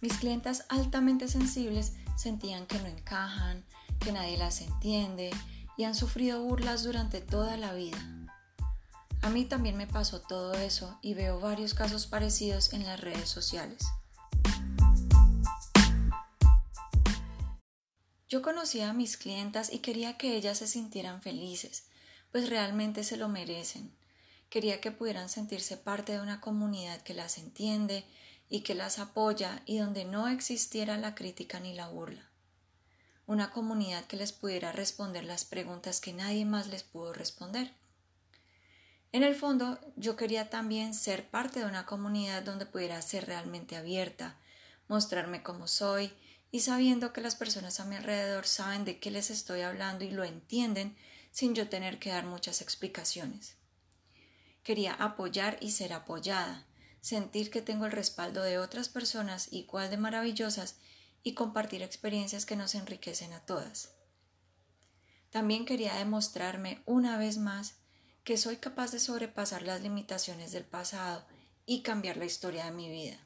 Mis clientas altamente sensibles sentían que no encajan, que nadie las entiende y han sufrido burlas durante toda la vida. A mí también me pasó todo eso y veo varios casos parecidos en las redes sociales. Yo conocía a mis clientas y quería que ellas se sintieran felices, pues realmente se lo merecen. Quería que pudieran sentirse parte de una comunidad que las entiende y que las apoya y donde no existiera la crítica ni la burla. Una comunidad que les pudiera responder las preguntas que nadie más les pudo responder. En el fondo, yo quería también ser parte de una comunidad donde pudiera ser realmente abierta, mostrarme como soy y sabiendo que las personas a mi alrededor saben de qué les estoy hablando y lo entienden sin yo tener que dar muchas explicaciones. Quería apoyar y ser apoyada, sentir que tengo el respaldo de otras personas igual de maravillosas y compartir experiencias que nos enriquecen a todas. También quería demostrarme una vez más que soy capaz de sobrepasar las limitaciones del pasado y cambiar la historia de mi vida.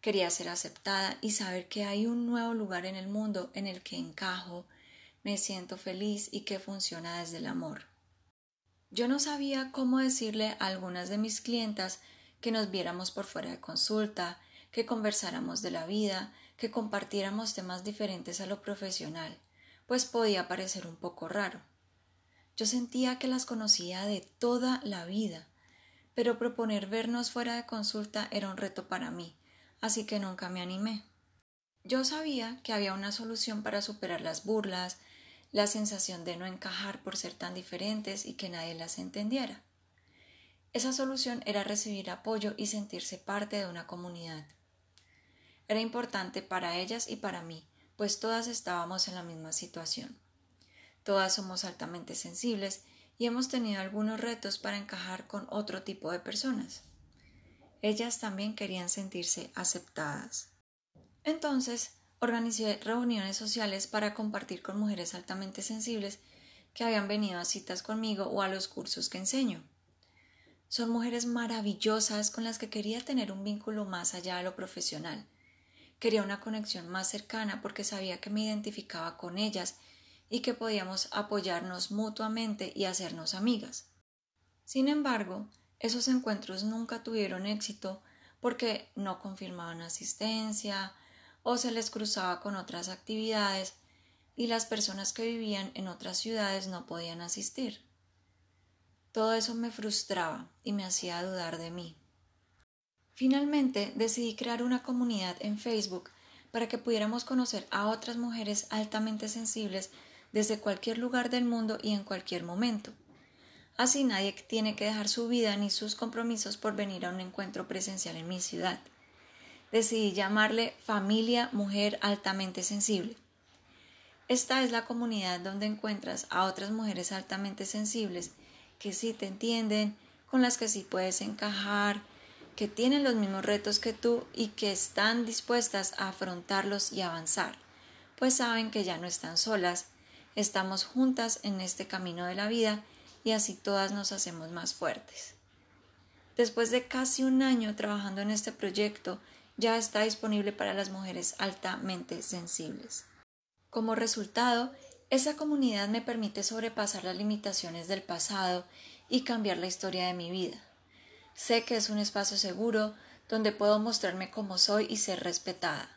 Quería ser aceptada y saber que hay un nuevo lugar en el mundo en el que encajo, me siento feliz y que funciona desde el amor. Yo no sabía cómo decirle a algunas de mis clientas que nos viéramos por fuera de consulta, que conversáramos de la vida, que compartiéramos temas diferentes a lo profesional, pues podía parecer un poco raro. Yo sentía que las conocía de toda la vida, pero proponer vernos fuera de consulta era un reto para mí, así que nunca me animé. Yo sabía que había una solución para superar las burlas, la sensación de no encajar por ser tan diferentes y que nadie las entendiera. Esa solución era recibir apoyo y sentirse parte de una comunidad. Era importante para ellas y para mí, pues todas estábamos en la misma situación. Todas somos altamente sensibles y hemos tenido algunos retos para encajar con otro tipo de personas. Ellas también querían sentirse aceptadas. Entonces, organicé reuniones sociales para compartir con mujeres altamente sensibles que habían venido a citas conmigo o a los cursos que enseño. Son mujeres maravillosas con las que quería tener un vínculo más allá de lo profesional. Quería una conexión más cercana porque sabía que me identificaba con ellas y que podíamos apoyarnos mutuamente y hacernos amigas. Sin embargo, esos encuentros nunca tuvieron éxito porque no confirmaban asistencia o se les cruzaba con otras actividades y las personas que vivían en otras ciudades no podían asistir. Todo eso me frustraba y me hacía dudar de mí. Finalmente decidí crear una comunidad en Facebook para que pudiéramos conocer a otras mujeres altamente sensibles desde cualquier lugar del mundo y en cualquier momento. Así nadie tiene que dejar su vida ni sus compromisos por venir a un encuentro presencial en mi ciudad. Decidí llamarle Familia Mujer Altamente Sensible. Esta es la comunidad donde encuentras a otras mujeres altamente sensibles que sí te entienden, con las que sí puedes encajar, que tienen los mismos retos que tú y que están dispuestas a afrontarlos y avanzar, pues saben que ya no están solas Estamos juntas en este camino de la vida y así todas nos hacemos más fuertes. Después de casi un año trabajando en este proyecto, ya está disponible para las mujeres altamente sensibles. Como resultado, esa comunidad me permite sobrepasar las limitaciones del pasado y cambiar la historia de mi vida. Sé que es un espacio seguro donde puedo mostrarme como soy y ser respetada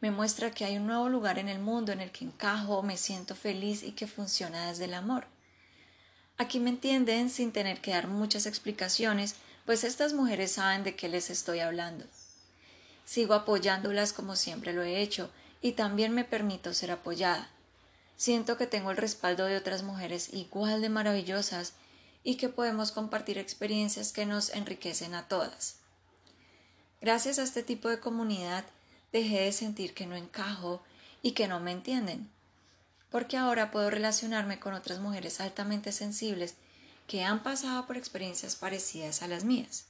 me muestra que hay un nuevo lugar en el mundo en el que encajo, me siento feliz y que funciona desde el amor. Aquí me entienden sin tener que dar muchas explicaciones, pues estas mujeres saben de qué les estoy hablando. Sigo apoyándolas como siempre lo he hecho y también me permito ser apoyada. Siento que tengo el respaldo de otras mujeres igual de maravillosas y que podemos compartir experiencias que nos enriquecen a todas. Gracias a este tipo de comunidad dejé de sentir que no encajo y que no me entienden, porque ahora puedo relacionarme con otras mujeres altamente sensibles que han pasado por experiencias parecidas a las mías.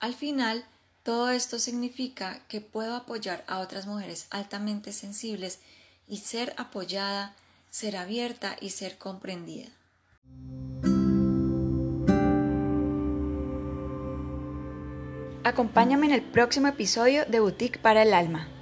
Al final, todo esto significa que puedo apoyar a otras mujeres altamente sensibles y ser apoyada, ser abierta y ser comprendida. Acompáñame en el próximo episodio de Boutique para el Alma.